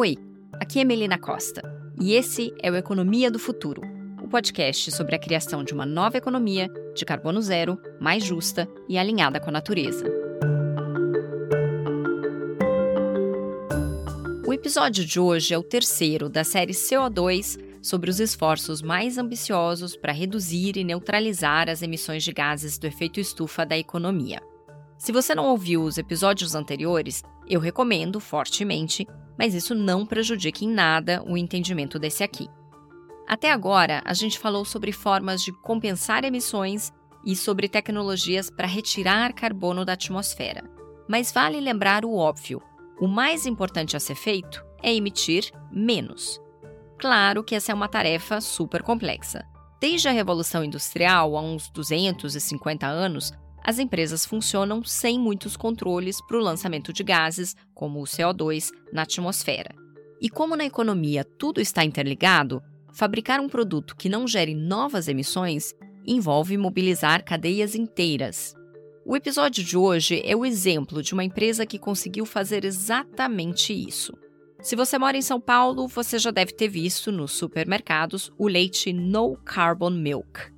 Oi, aqui é Melina Costa e esse é o Economia do Futuro, o podcast sobre a criação de uma nova economia de carbono zero, mais justa e alinhada com a natureza. O episódio de hoje é o terceiro da série CO2 sobre os esforços mais ambiciosos para reduzir e neutralizar as emissões de gases do efeito estufa da economia. Se você não ouviu os episódios anteriores, eu recomendo fortemente, mas isso não prejudica em nada o entendimento desse aqui. Até agora, a gente falou sobre formas de compensar emissões e sobre tecnologias para retirar carbono da atmosfera. Mas vale lembrar o óbvio: o mais importante a ser feito é emitir menos. Claro que essa é uma tarefa super complexa. Desde a Revolução Industrial, há uns 250 anos, as empresas funcionam sem muitos controles para o lançamento de gases, como o CO2, na atmosfera. E como na economia tudo está interligado, fabricar um produto que não gere novas emissões envolve mobilizar cadeias inteiras. O episódio de hoje é o exemplo de uma empresa que conseguiu fazer exatamente isso. Se você mora em São Paulo, você já deve ter visto nos supermercados o leite No Carbon Milk.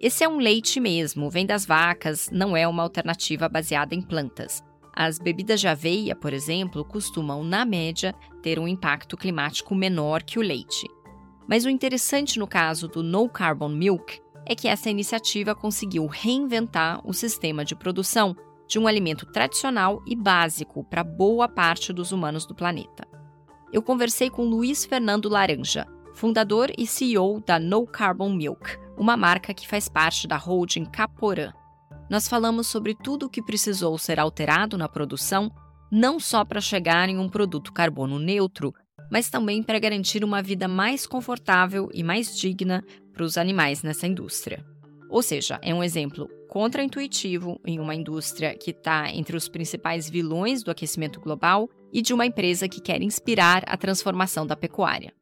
Esse é um leite mesmo, vem das vacas, não é uma alternativa baseada em plantas. As bebidas de aveia, por exemplo, costumam, na média, ter um impacto climático menor que o leite. Mas o interessante no caso do No Carbon Milk é que essa iniciativa conseguiu reinventar o sistema de produção de um alimento tradicional e básico para boa parte dos humanos do planeta. Eu conversei com Luiz Fernando Laranja, fundador e CEO da No Carbon Milk, uma marca que faz parte da holding Caporã. Nós falamos sobre tudo o que precisou ser alterado na produção, não só para chegar em um produto carbono neutro, mas também para garantir uma vida mais confortável e mais digna para os animais nessa indústria. Ou seja, é um exemplo contraintuitivo em uma indústria que está entre os principais vilões do aquecimento global e de uma empresa que quer inspirar a transformação da pecuária.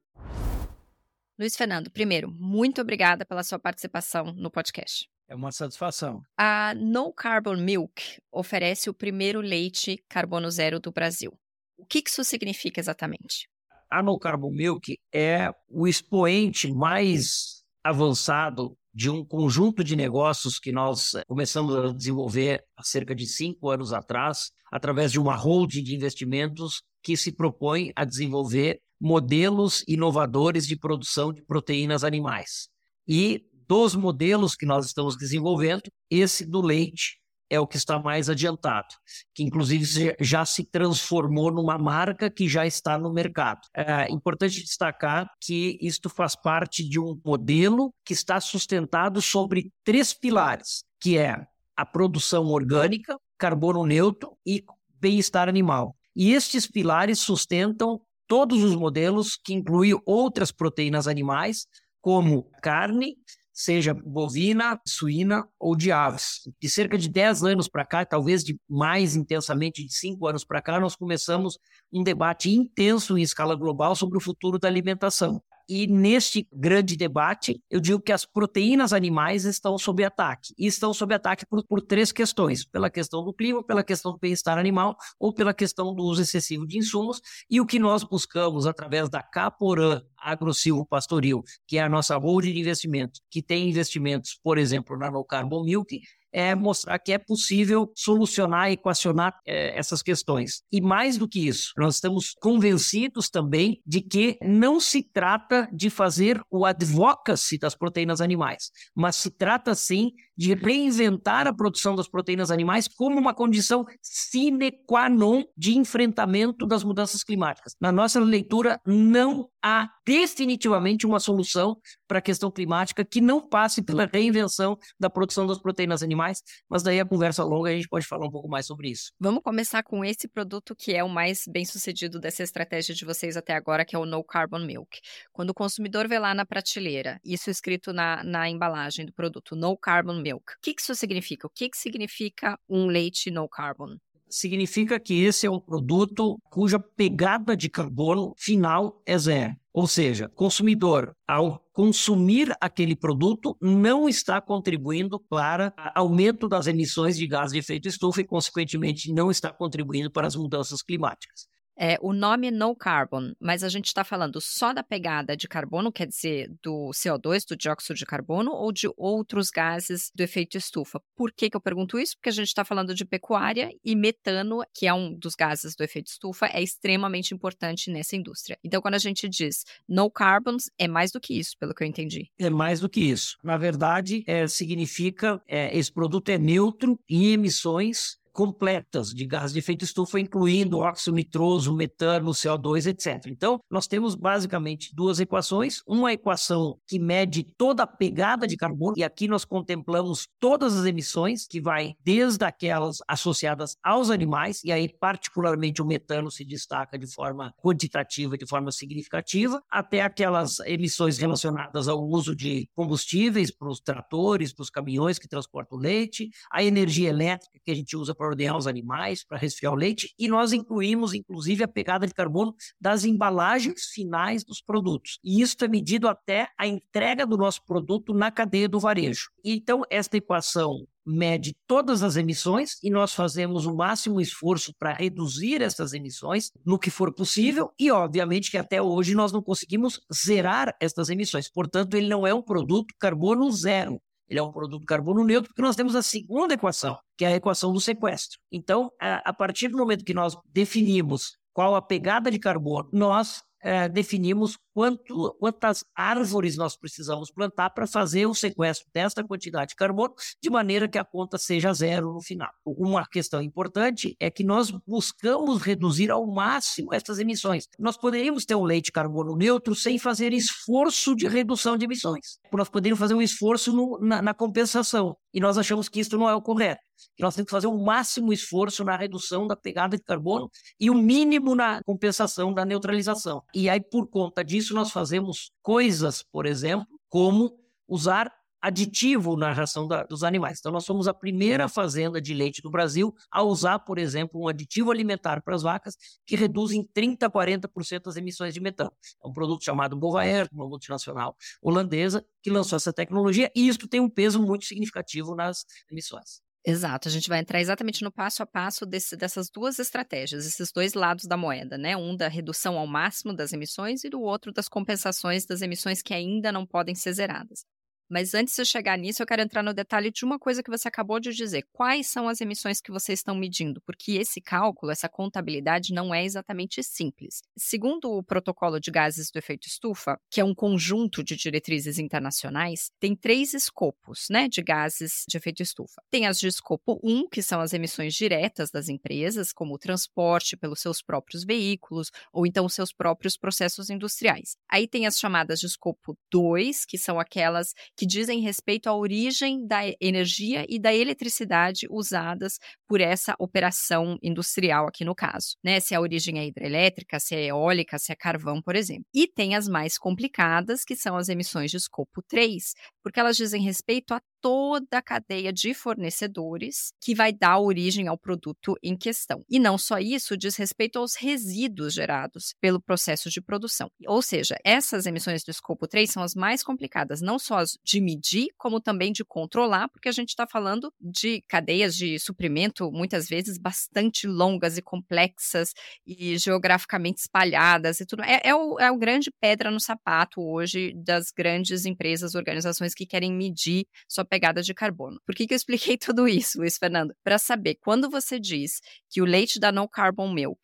Luiz Fernando, primeiro, muito obrigada pela sua participação no podcast. É uma satisfação. A No Carbon Milk oferece o primeiro leite carbono zero do Brasil. O que isso significa exatamente? A No Carbon Milk é o expoente mais avançado de um conjunto de negócios que nós começamos a desenvolver há cerca de cinco anos atrás, através de uma holding de investimentos que se propõe a desenvolver modelos inovadores de produção de proteínas animais. E dos modelos que nós estamos desenvolvendo, esse do leite é o que está mais adiantado, que inclusive já se transformou numa marca que já está no mercado. É importante destacar que isto faz parte de um modelo que está sustentado sobre três pilares, que é a produção orgânica, carbono neutro e bem-estar animal. E estes pilares sustentam todos os modelos, que incluem outras proteínas animais, como carne, seja bovina, suína ou de aves. De cerca de 10 anos para cá, talvez de mais intensamente de 5 anos para cá, nós começamos um debate intenso em escala global sobre o futuro da alimentação. E neste grande debate, eu digo que as proteínas animais estão sob ataque. E estão sob ataque por, por três questões: pela questão do clima, pela questão do bem-estar animal ou pela questão do uso excessivo de insumos. E o que nós buscamos através da Caporã Agrosilvo Pastoril, que é a nossa holding de investimentos, que tem investimentos, por exemplo, na No Carbon Milk, é mostrar que é possível solucionar, equacionar é, essas questões. E mais do que isso, nós estamos convencidos também de que não se trata de fazer o advocacy das proteínas animais, mas se trata sim de reinventar a produção das proteínas animais como uma condição sine qua non de enfrentamento das mudanças climáticas. Na nossa leitura, não há definitivamente uma solução para a questão climática que não passe pela reinvenção da produção das proteínas animais, mas daí a conversa longa a gente pode falar um pouco mais sobre isso. Vamos começar com esse produto que é o mais bem sucedido dessa estratégia de vocês até agora, que é o No Carbon Milk. Quando o consumidor vê lá na prateleira, isso escrito na, na embalagem do produto, No Carbon Milk. O que isso significa? O que significa um leite no carbon? Significa que esse é um produto cuja pegada de carbono final é zero. Ou seja, consumidor, ao consumir aquele produto, não está contribuindo para aumento das emissões de gás de efeito estufa e, consequentemente, não está contribuindo para as mudanças climáticas. É, o nome é no carbon, mas a gente está falando só da pegada de carbono, quer dizer, do CO2, do dióxido de carbono, ou de outros gases do efeito estufa. Por que, que eu pergunto isso? Porque a gente está falando de pecuária e metano, que é um dos gases do efeito estufa, é extremamente importante nessa indústria. Então, quando a gente diz no carbons, é mais do que isso, pelo que eu entendi. É mais do que isso. Na verdade, é, significa é, esse produto é neutro em emissões completas de gás de efeito estufa, incluindo óxido nitroso, metano, CO2, etc. Então, nós temos basicamente duas equações, uma equação que mede toda a pegada de carbono, e aqui nós contemplamos todas as emissões, que vai desde aquelas associadas aos animais, e aí particularmente o metano se destaca de forma quantitativa, de forma significativa, até aquelas emissões relacionadas ao uso de combustíveis para os tratores, para os caminhões que transportam leite, a energia elétrica que a gente usa para ordenhar os animais, para resfriar o leite, e nós incluímos, inclusive, a pegada de carbono das embalagens finais dos produtos. E isso é medido até a entrega do nosso produto na cadeia do varejo. Então, esta equação mede todas as emissões e nós fazemos o máximo esforço para reduzir essas emissões no que for possível e obviamente que até hoje nós não conseguimos zerar essas emissões. Portanto, ele não é um produto carbono zero. Ele é um produto carbono neutro, porque nós temos a segunda equação, que é a equação do sequestro. Então, a partir do momento que nós definimos qual a pegada de carbono, nós é, definimos quanto, quantas árvores nós precisamos plantar para fazer o sequestro desta quantidade de carbono, de maneira que a conta seja zero no final. Uma questão importante é que nós buscamos reduzir ao máximo essas emissões. Nós poderíamos ter um leite carbono neutro sem fazer esforço de redução de emissões. Nós poderíamos fazer um esforço no, na, na compensação. E nós achamos que isso não é o correto que nós temos que fazer o máximo esforço na redução da pegada de carbono e o mínimo na compensação da neutralização. E aí, por conta disso, nós fazemos coisas, por exemplo, como usar aditivo na ração da, dos animais. Então, nós somos a primeira fazenda de leite do Brasil a usar, por exemplo, um aditivo alimentar para as vacas que reduz em 30% a 40% as emissões de metano. É um produto chamado Bovaer, uma multinacional holandesa, que lançou essa tecnologia e isso tem um peso muito significativo nas emissões. Exato, a gente vai entrar exatamente no passo a passo desse, dessas duas estratégias, esses dois lados da moeda, né? Um da redução ao máximo das emissões e do outro das compensações das emissões que ainda não podem ser zeradas. Mas antes de chegar nisso, eu quero entrar no detalhe de uma coisa que você acabou de dizer. Quais são as emissões que vocês estão medindo? Porque esse cálculo, essa contabilidade, não é exatamente simples. Segundo o protocolo de gases do efeito estufa, que é um conjunto de diretrizes internacionais, tem três escopos né, de gases de efeito estufa. Tem as de escopo 1, que são as emissões diretas das empresas, como o transporte pelos seus próprios veículos ou então seus próprios processos industriais. Aí tem as chamadas de escopo 2, que são aquelas que dizem respeito à origem da energia e da eletricidade usadas por essa operação industrial aqui no caso, né? Se a origem é hidrelétrica, se é eólica, se é carvão, por exemplo. E tem as mais complicadas, que são as emissões de escopo 3, porque elas dizem respeito a toda a cadeia de fornecedores que vai dar origem ao produto em questão. E não só isso, diz respeito aos resíduos gerados pelo processo de produção. Ou seja, essas emissões do escopo 3 são as mais complicadas, não só as de medir, como também de controlar, porque a gente está falando de cadeias de suprimento muitas vezes bastante longas e complexas e geograficamente espalhadas e tudo. É, é, o, é o grande pedra no sapato hoje das grandes empresas, organizações que querem medir sua pegada de carbono. Por que, que eu expliquei tudo isso, Luiz Fernando? Para saber, quando você diz que o leite da No Carbon Milk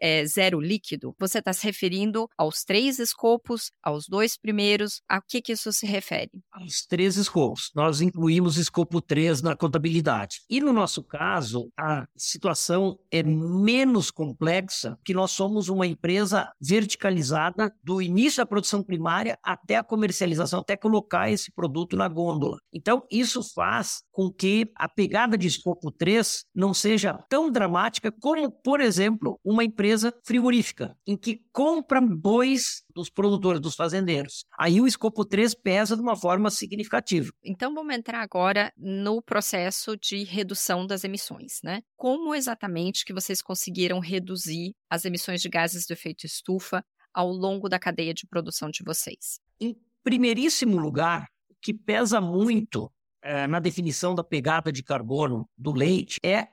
é zero líquido, você está se referindo aos três escopos, aos dois primeiros, a que, que isso se refere? Aos três escopos. Nós incluímos escopo 3 na contabilidade. E no nosso caso, a situação é menos complexa, que nós somos uma empresa verticalizada do início da produção primária até a comercialização, até colocar esse produto na gôndola. Então, isso faz com que a pegada de escopo 3 não seja tão dramática como, por exemplo, uma empresa frigorífica, em que compra bois dos produtores, dos fazendeiros. Aí o escopo 3 pesa de uma forma significativa. Então, vamos entrar agora no processo de redução das emissões, né? Como exatamente que vocês conseguiram reduzir as emissões de gases do efeito estufa ao longo da cadeia de produção de vocês? Em primeiríssimo lugar, o que pesa muito na definição da pegada de carbono do leite é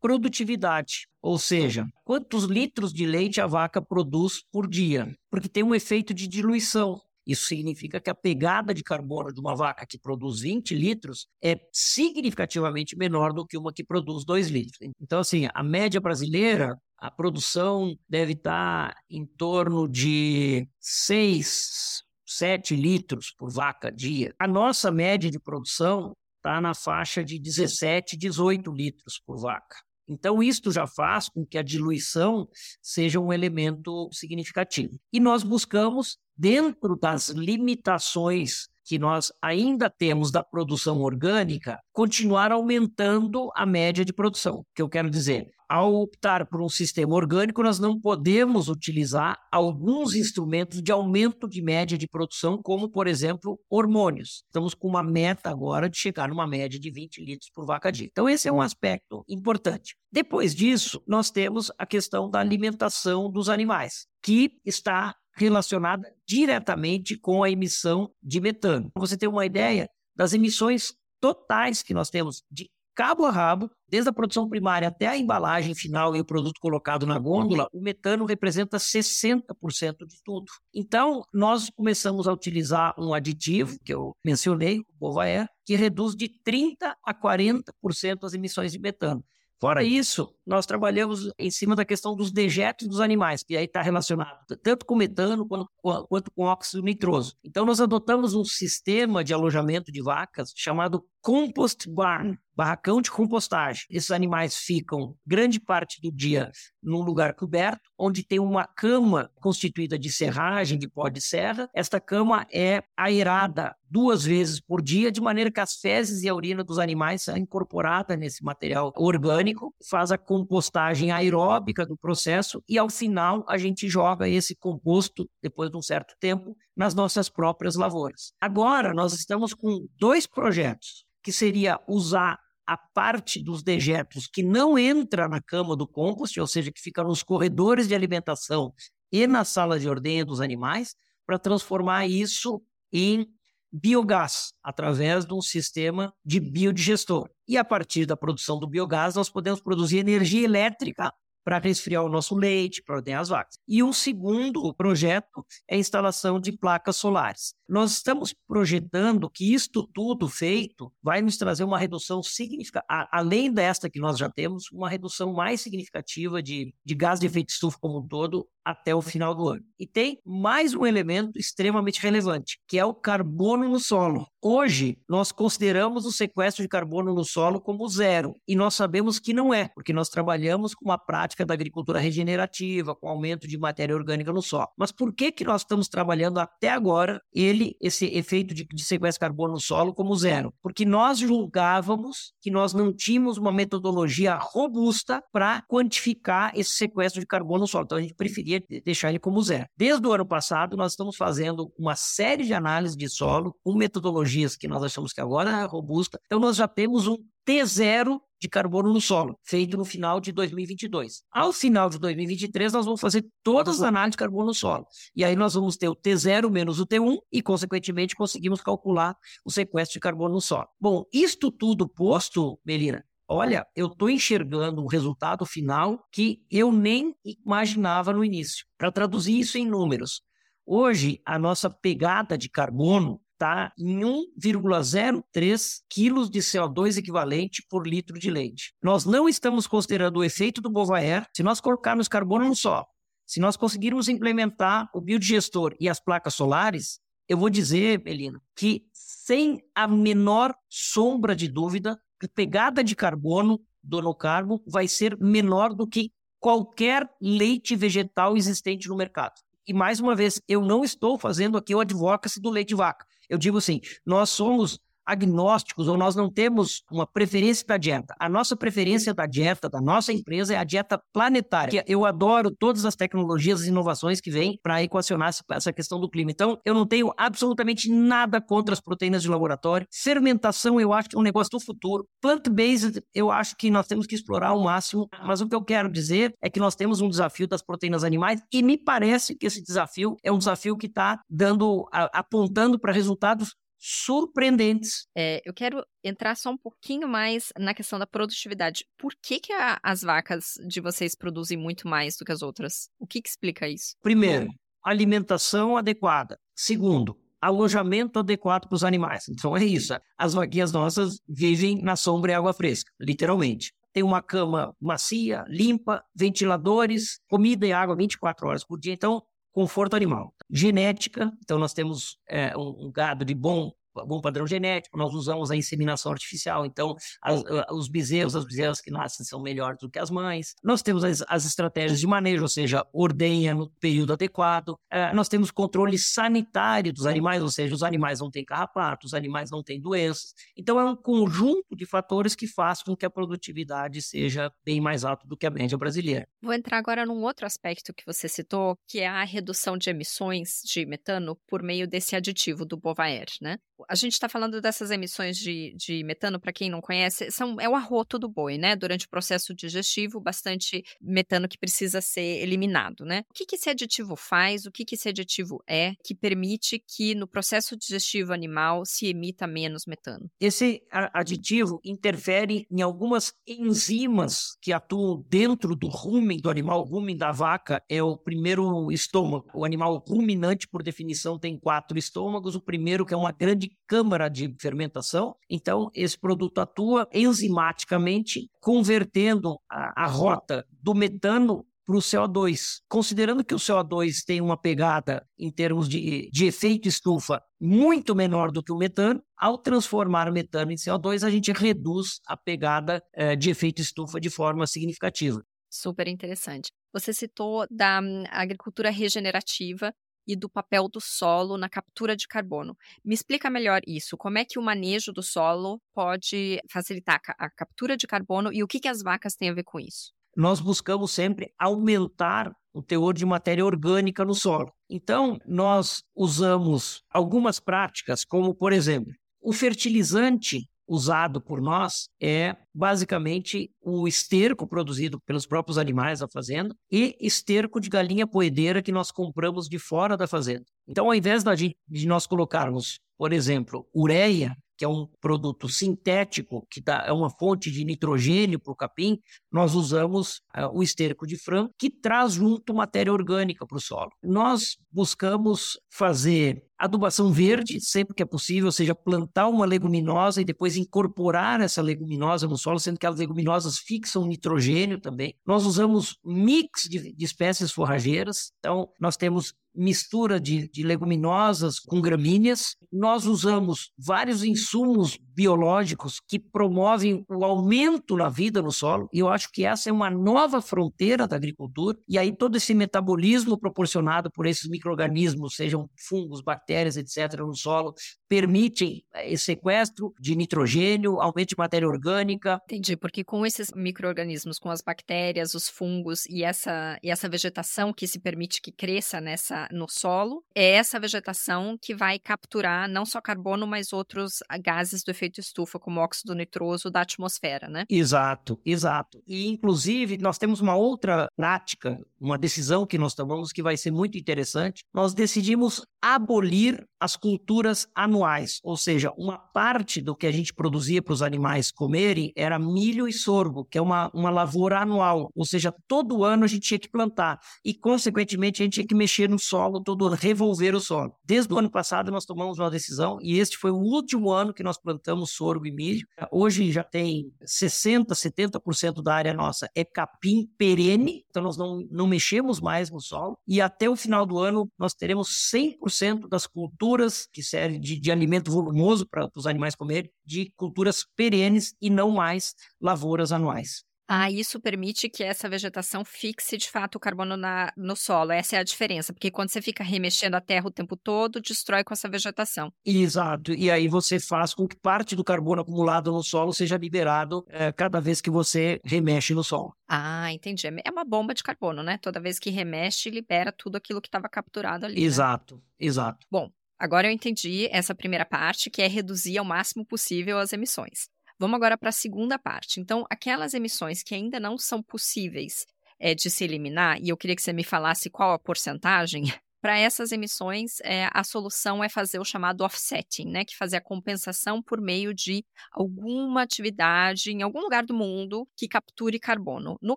produtividade, ou seja, quantos litros de leite a vaca produz por dia, porque tem um efeito de diluição. Isso significa que a pegada de carbono de uma vaca que produz 20 litros é significativamente menor do que uma que produz 2 litros. Então, assim, a média brasileira, a produção deve estar em torno de 6, 7 litros por vaca dia. A nossa média de produção está na faixa de 17, 18 litros por vaca. Então, isto já faz com que a diluição seja um elemento significativo. E nós buscamos, dentro das limitações que nós ainda temos da produção orgânica, continuar aumentando a média de produção. O que eu quero dizer? Ao optar por um sistema orgânico, nós não podemos utilizar alguns instrumentos de aumento de média de produção, como, por exemplo, hormônios. Estamos com uma meta agora de chegar numa média de 20 litros por vaca dia. Então, esse é um aspecto importante. Depois disso, nós temos a questão da alimentação dos animais, que está relacionada diretamente com a emissão de metano. Você tem uma ideia das emissões totais que nós temos de cabo a rabo, desde a produção primária até a embalagem final e o produto colocado na gôndola, o metano representa 60% de tudo. Então, nós começamos a utilizar um aditivo, que eu mencionei, o Bovaer, que reduz de 30% a 40% as emissões de metano. Fora isso, nós trabalhamos em cima da questão dos dejetos dos animais, que aí está relacionado tanto com metano quanto, quanto com óxido nitroso. Então, nós adotamos um sistema de alojamento de vacas chamado Compost Barn, barracão de compostagem. Esses animais ficam grande parte do dia num lugar coberto, onde tem uma cama constituída de serragem, de pó de serra. Esta cama é aerada duas vezes por dia, de maneira que as fezes e a urina dos animais são incorporadas nesse material orgânico, faz a compostagem aeróbica do processo e, ao final, a gente joga esse composto, depois de um certo tempo, nas nossas próprias lavouras. Agora, nós estamos com dois projetos que seria usar a parte dos dejetos que não entra na cama do compost, ou seja, que fica nos corredores de alimentação e na sala de ordenha dos animais, para transformar isso em biogás, através de um sistema de biodigestor. E a partir da produção do biogás, nós podemos produzir energia elétrica para resfriar o nosso leite, para ordenar as vacas. E o segundo projeto é a instalação de placas solares. Nós estamos projetando que isto tudo feito vai nos trazer uma redução significativa, além desta que nós já temos, uma redução mais significativa de, de gás de efeito estufa como um todo até o final do ano. E tem mais um elemento extremamente relevante, que é o carbono no solo. Hoje, nós consideramos o sequestro de carbono no solo como zero, e nós sabemos que não é, porque nós trabalhamos com uma prática da agricultura regenerativa, com aumento de matéria orgânica no solo. Mas por que que nós estamos trabalhando até agora ele esse efeito de, de sequestro de carbono no solo como zero? Porque nós julgávamos que nós não tínhamos uma metodologia robusta para quantificar esse sequestro de carbono no solo. Então a gente preferia deixar ele como zero. Desde o ano passado, nós estamos fazendo uma série de análises de solo com metodologias que nós achamos que agora é robusta. Então, nós já temos um T0 de carbono no solo, feito no final de 2022. Ao final de 2023, nós vamos fazer todas as análises de carbono no solo. E aí nós vamos ter o T0 menos o T1 e, consequentemente, conseguimos calcular o sequestro de carbono no solo. Bom, isto tudo posto, Melina, olha, eu estou enxergando um resultado final que eu nem imaginava no início. Para traduzir isso em números, hoje a nossa pegada de carbono está em 1,03 quilos de CO2 equivalente por litro de leite. Nós não estamos considerando o efeito do Bovaer se nós colocarmos carbono no solo. Se nós conseguirmos implementar o biodigestor e as placas solares, eu vou dizer, Melina, que sem a menor sombra de dúvida, pegada de carbono do nocarbo vai ser menor do que qualquer leite vegetal existente no mercado. E mais uma vez, eu não estou fazendo aqui o advocacy do leite de vaca. Eu digo assim, nós somos agnósticos ou nós não temos uma preferência da dieta. A nossa preferência da dieta da nossa empresa é a dieta planetária. Eu adoro todas as tecnologias e inovações que vêm para equacionar essa questão do clima. Então, eu não tenho absolutamente nada contra as proteínas de laboratório. Fermentação, eu acho que é um negócio do futuro. Plant-based, eu acho que nós temos que explorar ao máximo. Mas o que eu quero dizer é que nós temos um desafio das proteínas animais e me parece que esse desafio é um desafio que está dando, apontando para resultados surpreendentes. É, eu quero entrar só um pouquinho mais na questão da produtividade. Por que, que a, as vacas de vocês produzem muito mais do que as outras? O que, que explica isso? Primeiro, alimentação adequada. Segundo, alojamento adequado para os animais. Então é isso. As vaquinhas nossas vivem na sombra e água fresca, literalmente. Tem uma cama macia, limpa, ventiladores, comida e água 24 horas por dia. Então, conforto animal. Genética, então nós temos é, um, um gado de bom bom padrão genético, nós usamos a inseminação artificial, então as, os bezerros, as bezerras que nascem são melhores do que as mães. Nós temos as, as estratégias de manejo, ou seja, ordenha no período adequado. Uh, nós temos controle sanitário dos animais, ou seja, os animais não têm carrapato, os animais não têm doenças. Então é um conjunto de fatores que faz com que a produtividade seja bem mais alta do que a média brasileira. Vou entrar agora num outro aspecto que você citou, que é a redução de emissões de metano por meio desse aditivo do Bovaer, né? A gente está falando dessas emissões de, de metano, para quem não conhece, são, é o arroto do boi, né? Durante o processo digestivo, bastante metano que precisa ser eliminado, né? O que, que esse aditivo faz? O que, que esse aditivo é que permite que no processo digestivo animal se emita menos metano? Esse aditivo interfere em algumas enzimas que atuam dentro do rumen do animal. O rumen da vaca é o primeiro estômago. O animal ruminante, por definição, tem quatro estômagos. O primeiro, que é uma grande câmara de fermentação. Então, esse produto atua enzimaticamente, convertendo a, a rota do metano para o CO2. Considerando que o CO2 tem uma pegada em termos de, de efeito estufa muito menor do que o metano, ao transformar o metano em CO2, a gente reduz a pegada eh, de efeito estufa de forma significativa. Super interessante. Você citou da hum, agricultura regenerativa e do papel do solo na captura de carbono. Me explica melhor isso. Como é que o manejo do solo pode facilitar a captura de carbono e o que, que as vacas têm a ver com isso? Nós buscamos sempre aumentar o teor de matéria orgânica no solo. Então, nós usamos algumas práticas, como, por exemplo, o fertilizante usado por nós é basicamente o esterco produzido pelos próprios animais da fazenda e esterco de galinha poedeira que nós compramos de fora da fazenda. Então, ao invés de nós colocarmos, por exemplo, ureia que é um produto sintético, que dá, é uma fonte de nitrogênio para o capim, nós usamos uh, o esterco de frango, que traz junto matéria orgânica para o solo. Nós buscamos fazer adubação verde sempre que é possível, ou seja, plantar uma leguminosa e depois incorporar essa leguminosa no solo, sendo que as leguminosas fixam nitrogênio também. Nós usamos mix de, de espécies forrageiras, então nós temos mistura de, de, leguminosas com gramíneas. Nós usamos vários insumos biológicos que promovem o aumento na vida no solo, e eu acho que essa é uma nova fronteira da agricultura. E aí todo esse metabolismo proporcionado por esses micro-organismos, sejam fungos, bactérias, etc., no solo, permitem eh, esse sequestro de nitrogênio, aumento de matéria orgânica. Entendi, porque com esses micro-organismos, com as bactérias, os fungos e essa, e essa vegetação que se permite que cresça nessa no solo, é essa vegetação que vai capturar não só carbono, mas outros gases do efeito estufa, como óxido nitroso da atmosfera, né? Exato, exato. E, inclusive, nós temos uma outra prática, uma decisão que nós tomamos que vai ser muito interessante. Nós decidimos abolir as culturas anuais, ou seja, uma parte do que a gente produzia para os animais comerem era milho e sorgo, que é uma, uma lavoura anual, ou seja, todo ano a gente tinha que plantar e, consequentemente, a gente tinha que mexer no solo todo ano, revolver o solo. Desde o ano passado nós tomamos uma decisão e este foi o último ano que nós plantamos sorgo e milho. Hoje já tem 60, 70% da área nossa é capim perene, então nós não, não mexemos mais no solo e até o final do ano nós teremos 100% das culturas culturas que servem de, de alimento volumoso para os animais comerem, de culturas perenes e não mais lavouras anuais. Ah, isso permite que essa vegetação fixe de fato o carbono na, no solo. Essa é a diferença, porque quando você fica remexendo a terra o tempo todo, destrói com essa vegetação. Exato. E aí você faz com que parte do carbono acumulado no solo seja liberado é, cada vez que você remexe no solo. Ah, entendi. É uma bomba de carbono, né? Toda vez que remexe, libera tudo aquilo que estava capturado ali. Exato, né? exato. Bom, Agora eu entendi essa primeira parte, que é reduzir ao máximo possível as emissões. Vamos agora para a segunda parte. Então, aquelas emissões que ainda não são possíveis é, de se eliminar, e eu queria que você me falasse qual a porcentagem, para essas emissões, é, a solução é fazer o chamado offsetting, né, que fazer a compensação por meio de alguma atividade em algum lugar do mundo que capture carbono. No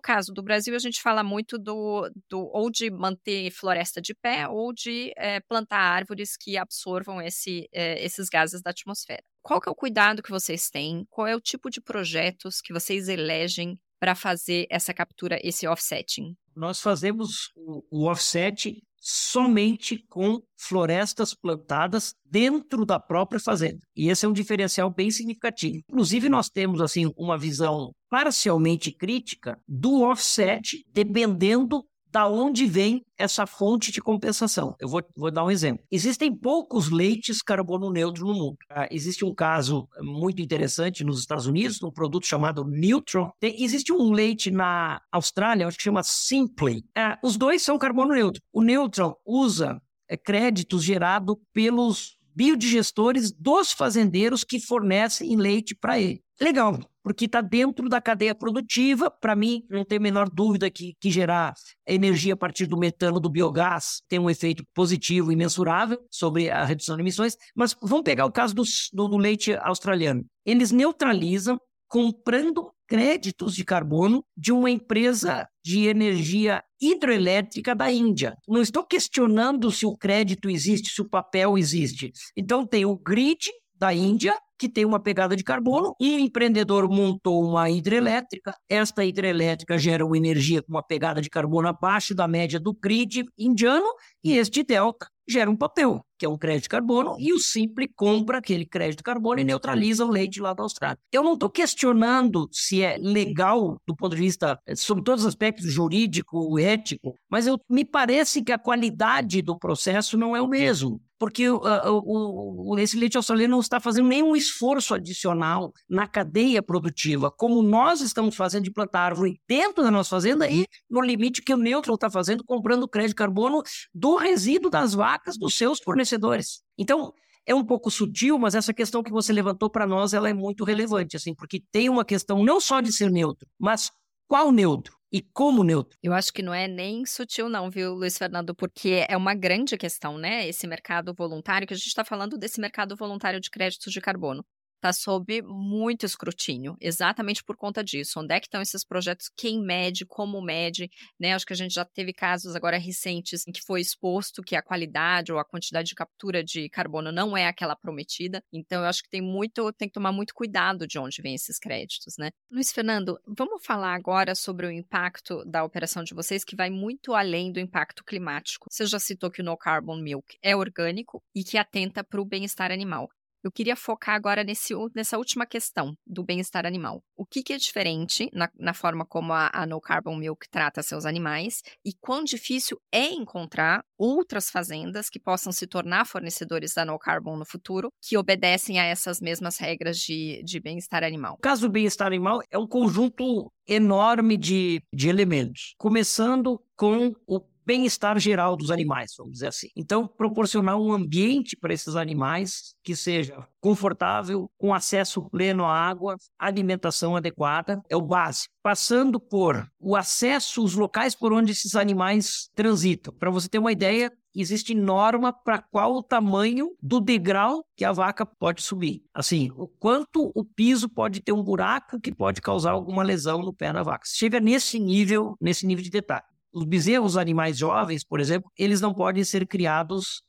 caso do Brasil, a gente fala muito do, do ou de manter floresta de pé ou de é, plantar árvores que absorvam esse, é, esses gases da atmosfera. Qual que é o cuidado que vocês têm? Qual é o tipo de projetos que vocês elegem para fazer essa captura, esse offsetting? Nós fazemos o, offset somente com florestas plantadas dentro da própria fazenda. E esse é um diferencial bem significativo. Inclusive, nós temos assim uma visão parcialmente crítica do offset, dependendo da onde vem essa fonte de compensação. Eu vou, vou, dar um exemplo. Existem poucos leites carbono neutro no mundo. Ah, existe um caso muito interessante nos Estados Unidos, um produto chamado Neutron. Tem, existe um leite na Austrália, acho que chama Simply. Ah, os dois são carbono neutro. O Neutron usa é, créditos gerados pelos biodigestores dos fazendeiros que fornecem leite para ele. Legal, porque está dentro da cadeia produtiva. Para mim, não tem a menor dúvida que, que gerar energia a partir do metano do biogás tem um efeito positivo e mensurável sobre a redução de emissões. Mas vamos pegar o caso do, do, do leite australiano. Eles neutralizam comprando créditos de carbono de uma empresa de energia hidroelétrica da Índia. Não estou questionando se o crédito existe, se o papel existe. Então tem o grid da Índia que tem uma pegada de carbono, e o empreendedor montou uma hidrelétrica. Esta hidrelétrica gera uma energia com uma pegada de carbono abaixo da média do grid indiano, e este delta gera um papel, que é um crédito de carbono, e o Simple compra aquele crédito de carbono e neutraliza o leite lá da Austrália. Eu não estou questionando se é legal do ponto de vista, eh, sobre todos os aspectos jurídico, ético, mas eu, me parece que a qualidade do processo não é o mesmo porque uh, o, o, esse leite australiano não está fazendo nenhum esforço adicional na cadeia produtiva, como nós estamos fazendo de plantar árvore dentro da nossa fazenda e no limite que o Neutron está fazendo, comprando crédito de carbono do resíduo das vacas dos seus fornecedores. Então, é um pouco sutil, mas essa questão que você levantou para nós ela é muito relevante, assim, porque tem uma questão não só de ser neutro, mas qual neutro? E como neutro. Eu acho que não é nem sutil, não, viu, Luiz Fernando? Porque é uma grande questão, né? Esse mercado voluntário, que a gente está falando desse mercado voluntário de créditos de carbono está sob muito escrutínio, exatamente por conta disso. Onde é que estão esses projetos? Quem mede? Como mede? Né? Acho que a gente já teve casos agora recentes em que foi exposto que a qualidade ou a quantidade de captura de carbono não é aquela prometida. Então, eu acho que tem muito, tem que tomar muito cuidado de onde vêm esses créditos, né? Luiz Fernando, vamos falar agora sobre o impacto da operação de vocês, que vai muito além do impacto climático. Você já citou que o No Carbon Milk é orgânico e que atenta para o bem-estar animal. Eu queria focar agora nesse, nessa última questão do bem-estar animal. O que, que é diferente na, na forma como a, a, No Carbon Milk trata seus animais e quão difícil é encontrar outras fazendas que possam se tornar fornecedores da No Carbon no futuro que obedecem a essas mesmas regras de, de bem-estar animal? O caso do bem-estar animal é um conjunto enorme de, de elementos, começando com o bem-estar geral dos animais, vamos dizer assim. Então, proporcionar um ambiente para esses animais que seja confortável, com acesso pleno à água, alimentação adequada, é o básico. Passando por o acesso, os locais por onde esses animais transitam. Para você ter uma ideia, existe norma para qual o tamanho do degrau que a vaca pode subir. Assim, o quanto o piso pode ter um buraco que pode causar alguma lesão no pé da vaca. Chega nesse nível, nesse nível de detalhe os bezerros animais jovens, por exemplo, eles não podem ser criados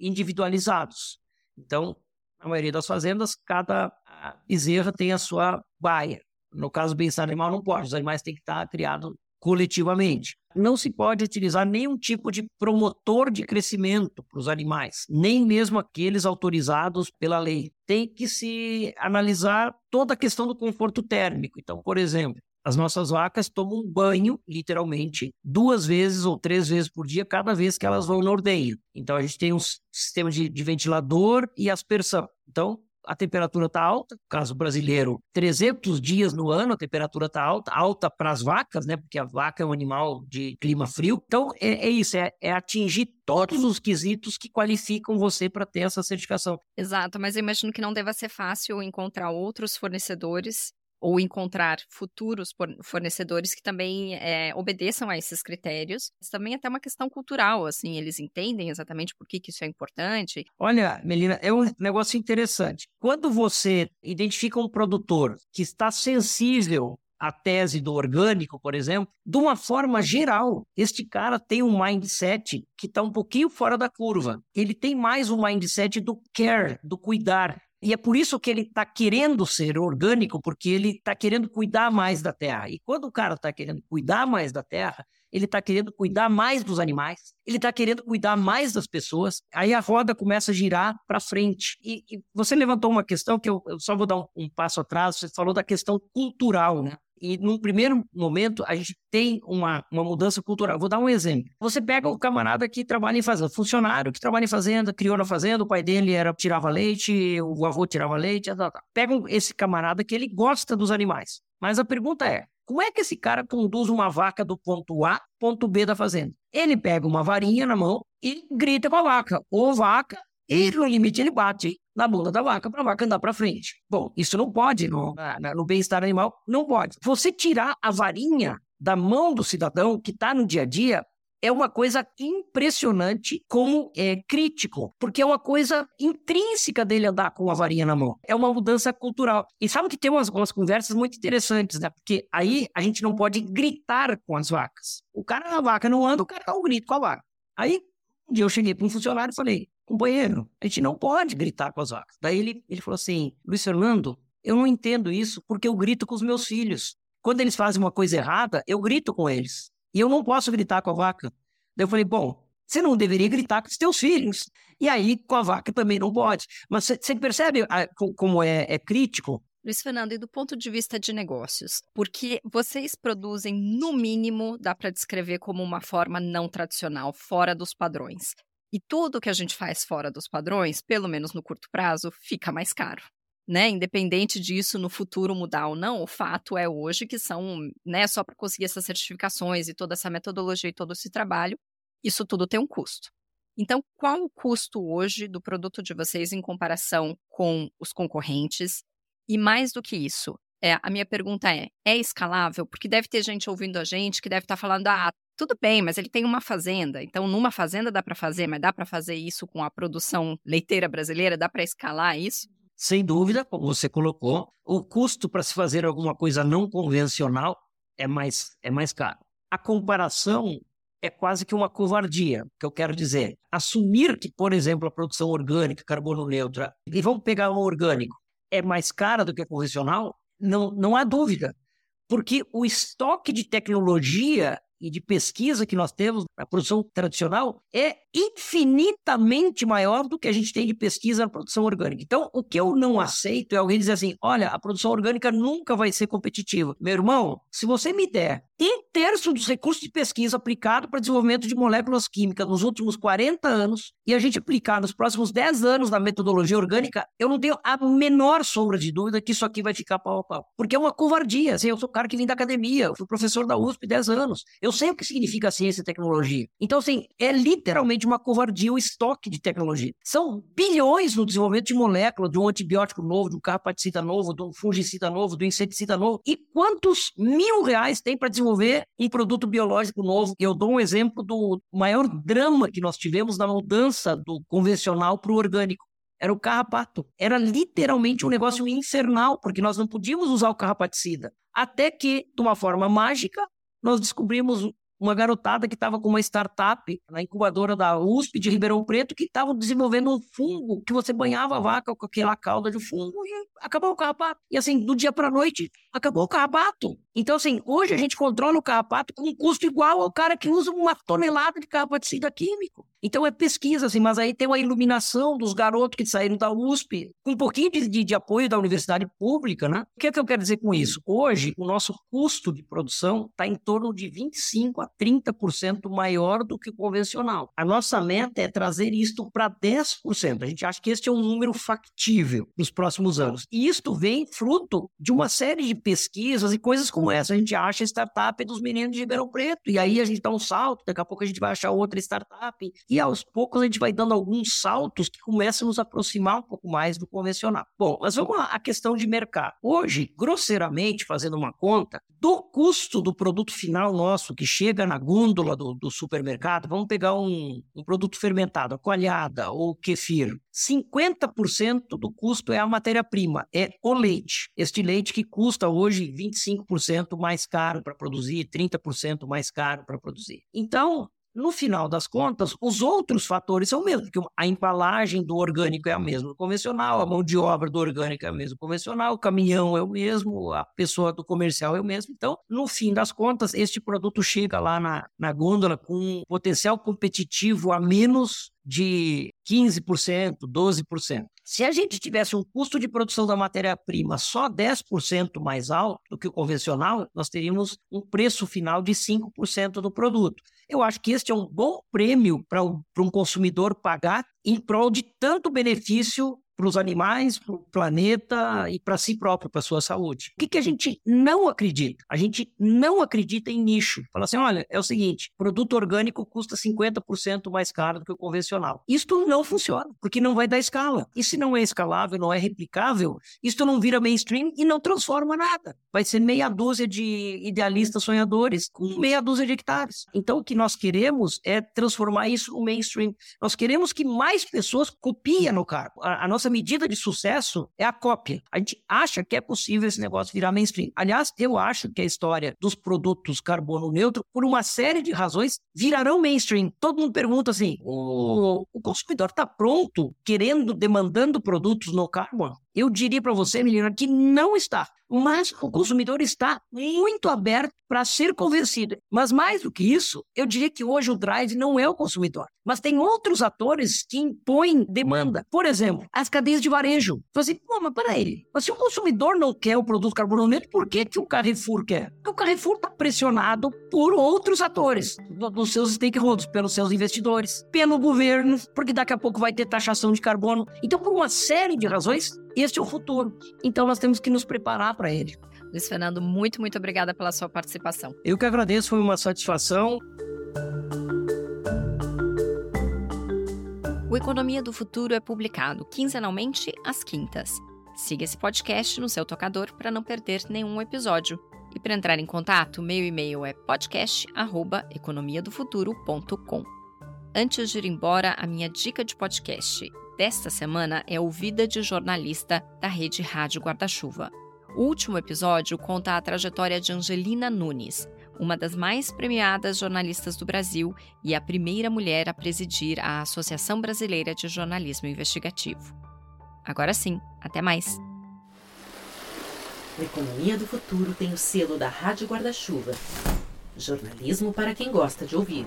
individualizados. Então, na maioria das fazendas, cada bezerra tem a sua baia. No caso do bem-estar animal, não pode. Os animais têm que estar criados coletivamente. Não se pode utilizar nenhum tipo de promotor de crescimento para os animais, nem mesmo aqueles autorizados pela lei. Tem que se analisar toda a questão do conforto térmico. Então, por exemplo, as nossas vacas tomam banho, literalmente, duas vezes ou três vezes por dia, cada vez que elas vão no ordenho. Então, a gente tem um sistema de, de ventilador e aspersão. Então, a temperatura está alta, caso brasileiro, 300 dias no ano a temperatura está alta, alta para as vacas, né? Porque a vaca é um animal de clima frio. Então, é, é isso, é, é, atingir todos os quesitos que qualificam você para ter essa certificação. Exato, mas eu imagino que não deva ser fácil encontrar outros fornecedores ou encontrar futuros fornecedores que também é, obedeçam a esses critérios. Mas também é até uma questão cultural, assim, eles entendem exatamente por que, que isso é importante. Olha, Melina, é um negócio interessante. Quando você identifica um produtor que está sensível a tese do orgânico, por exemplo, de uma forma geral, este cara tem um mindset que está um pouquinho fora da curva. Ele tem mais um mindset do care, do cuidar. E é por isso que ele está querendo ser orgânico, porque ele está querendo cuidar mais da terra. E quando o cara está querendo cuidar mais da terra, ele está querendo cuidar mais dos animais, ele está querendo cuidar mais das pessoas, aí a roda começa a girar para frente. E, e, você levantou uma questão que eu, eu só vou dar um, um, passo atrás, você falou da questão cultural, né? E num primeiro momento, a gente tem uma, uma mudança cultural. Vou dar um exemplo. Você pega o camarada que trabalha em fazenda, funcionário que trabalha em fazenda, criou na fazenda, o pai dele era tirava leite, o avô tirava leite, tal, tal. Pega esse camarada que ele gosta dos animais. Mas a pergunta é, como é que esse cara conduz uma vaca do ponto A ponto B da fazenda? Ele pega uma varinha na mão e grita com a vaca, ô vaca, e no limite ele bate na bunda da vaca para a vaca andar para frente. Bom, isso não pode no, no bem-estar animal, não pode. Você tirar a varinha da mão do cidadão que está no dia a dia é uma coisa impressionante como é crítico, porque é uma coisa intrínseca dele andar com a varinha na mão. É uma mudança cultural. E sabe que tem umas, umas conversas muito interessantes, né? Porque aí a gente não pode gritar com as vacas. O cara na vaca não anda, o cara dá um grito com a vaca. Aí um dia eu cheguei para um funcionário e falei: companheiro, a gente não pode gritar com as vacas. Daí ele, ele falou assim: Luiz Fernando, eu não entendo isso porque eu grito com os meus filhos. Quando eles fazem uma coisa errada, eu grito com eles. E eu não posso gritar com a vaca. Daí eu falei, bom, você não deveria gritar com os teus filhos. E aí, com a vaca também não pode. Mas você percebe a, como é, é crítico? Luiz Fernando, e do ponto de vista de negócios, porque vocês produzem, no mínimo, dá para descrever como uma forma não tradicional, fora dos padrões. E tudo que a gente faz fora dos padrões, pelo menos no curto prazo, fica mais caro né? Independente disso no futuro mudar ou não, o fato é hoje que são, né, só para conseguir essas certificações e toda essa metodologia e todo esse trabalho, isso tudo tem um custo. Então, qual o custo hoje do produto de vocês em comparação com os concorrentes? E mais do que isso, é, a minha pergunta é: é escalável? Porque deve ter gente ouvindo a gente que deve estar tá falando, ah, tudo bem, mas ele tem uma fazenda. Então, numa fazenda dá para fazer, mas dá para fazer isso com a produção leiteira brasileira? Dá para escalar isso? Sem dúvida, como você colocou, o custo para se fazer alguma coisa não convencional é mais, é mais caro. A comparação é quase que uma covardia, que eu quero dizer. Assumir que, por exemplo, a produção orgânica, carbono neutra, e vamos pegar um orgânico, é mais cara do que a convencional, não, não há dúvida. Porque o estoque de tecnologia e de pesquisa que nós temos na produção tradicional é infinitamente maior do que a gente tem de pesquisa na produção orgânica. Então, o que eu não aceito é alguém dizer assim: olha, a produção orgânica nunca vai ser competitiva. Meu irmão, se você me der um terço dos recursos de pesquisa aplicado para desenvolvimento de moléculas químicas nos últimos 40 anos e a gente aplicar nos próximos 10 anos na metodologia orgânica, eu não tenho a menor sombra de dúvida que isso aqui vai ficar pau a pau. Porque é uma covardia. Assim, eu sou o cara que vem da academia, eu fui professor da USP 10 anos. Eu sei o que significa ciência e tecnologia. Então, assim, é literalmente uma covardia o estoque de tecnologia. São bilhões no desenvolvimento de moléculas, de um antibiótico novo, de um carpaticida novo, de um fungicida novo, de um inseticida novo. E quantos mil reais tem para desenvolver desenvolver um produto biológico novo. Eu dou um exemplo do maior drama que nós tivemos na mudança do convencional para o orgânico. Era o carrapato. Era literalmente um negócio infernal, porque nós não podíamos usar o carrapaticida. Até que, de uma forma mágica, nós descobrimos uma garotada que estava com uma startup na incubadora da USP de Ribeirão Preto que estava desenvolvendo um fungo que você banhava a vaca com aquela cauda de fungo e acabou o carrapato. E assim, do dia para noite, acabou o carrapato. Então, assim, hoje a gente controla o carrapato com um custo igual ao cara que usa uma tonelada de carrapaticida químico. Então é pesquisa, assim, mas aí tem uma iluminação dos garotos que saíram da USP, com um pouquinho de, de, de apoio da universidade pública, né? O que é que eu quero dizer com isso? Hoje, o nosso custo de produção está em torno de 25% a 30% maior do que o convencional. A nossa meta é trazer isto para 10%. A gente acha que este é um número factível nos próximos anos. E isto vem fruto de uma série de pesquisas e coisas como essa. A gente acha a startup dos meninos de Ribeirão Preto, e aí a gente dá um salto, daqui a pouco a gente vai achar outra startup, e aos poucos a gente vai dando alguns saltos que começam a nos aproximar um pouco mais do convencional. Bom, mas vamos a questão de mercado. Hoje, grosseiramente, fazendo uma conta, do custo do produto final nosso que chega na gôndola do, do supermercado, vamos pegar um, um produto fermentado, a coalhada ou kefir, 50% do custo é a matéria-prima, é o leite. Este leite que custa hoje 25% mais caro para produzir, 30% mais caro para produzir. Então, no final das contas, os outros fatores são os mesmos, porque a embalagem do orgânico é a mesma do convencional, a mão de obra do orgânico é a mesma do convencional, o caminhão é o mesmo, a pessoa do comercial é o mesmo. Então, no fim das contas, este produto chega lá na, na gôndola com potencial competitivo a menos de 15%, 12%. Se a gente tivesse um custo de produção da matéria-prima só 10% mais alto do que o convencional, nós teríamos um preço final de 5% do produto. Eu acho que este é um bom prêmio para um consumidor pagar em prol de tanto benefício para os animais, para o planeta e para si próprio, para a sua saúde. O que, que a gente não acredita? A gente não acredita em nicho. Fala assim: olha, é o seguinte, produto orgânico custa 50% mais caro do que o convencional. Isto não funciona, porque não vai dar escala. E se não é escalável, não é replicável, isto não vira mainstream e não transforma nada. Vai ser meia dúzia de idealistas sonhadores com meia dúzia de hectares. Então, o que nós queremos é transformar isso no mainstream. Nós queremos que mais pessoas copiem no cargo. A, a nossa medida de sucesso é a cópia. A gente acha que é possível esse negócio virar mainstream. Aliás, eu acho que a história dos produtos carbono neutro, por uma série de razões, virarão mainstream. Todo mundo pergunta assim: o, o consumidor está pronto, querendo, demandando produtos no carbono? Eu diria para você, menina, que não está. Mas o consumidor está muito aberto para ser convencido. Mas mais do que isso, eu diria que hoje o drive não é o consumidor. Mas tem outros atores que impõem demanda. Por exemplo, as cadeias de varejo. Você assim, pô, mas peraí. Mas se o consumidor não quer o produto carbono neutro, por que, que o Carrefour quer? Porque o Carrefour está pressionado por outros atores, dos seus stakeholders, pelos seus investidores, pelo governo, porque daqui a pouco vai ter taxação de carbono. Então, por uma série de razões, este é o futuro. Então nós temos que nos preparar para ele. Luiz Fernando, muito, muito obrigada pela sua participação. Eu que agradeço, foi uma satisfação. O Economia do Futuro é publicado quinzenalmente às quintas. Siga esse podcast no seu tocador para não perder nenhum episódio. E para entrar em contato, meu e-mail é podcast@economiadofuturo.com. Antes de ir embora, a minha dica de podcast desta semana é o Vida de Jornalista da Rede Rádio Guarda-Chuva. O último episódio conta a trajetória de Angelina Nunes, uma das mais premiadas jornalistas do Brasil e a primeira mulher a presidir a Associação Brasileira de Jornalismo Investigativo. Agora sim, até mais! A Economia do Futuro tem o selo da Rádio Guarda-Chuva. Jornalismo para quem gosta de ouvir.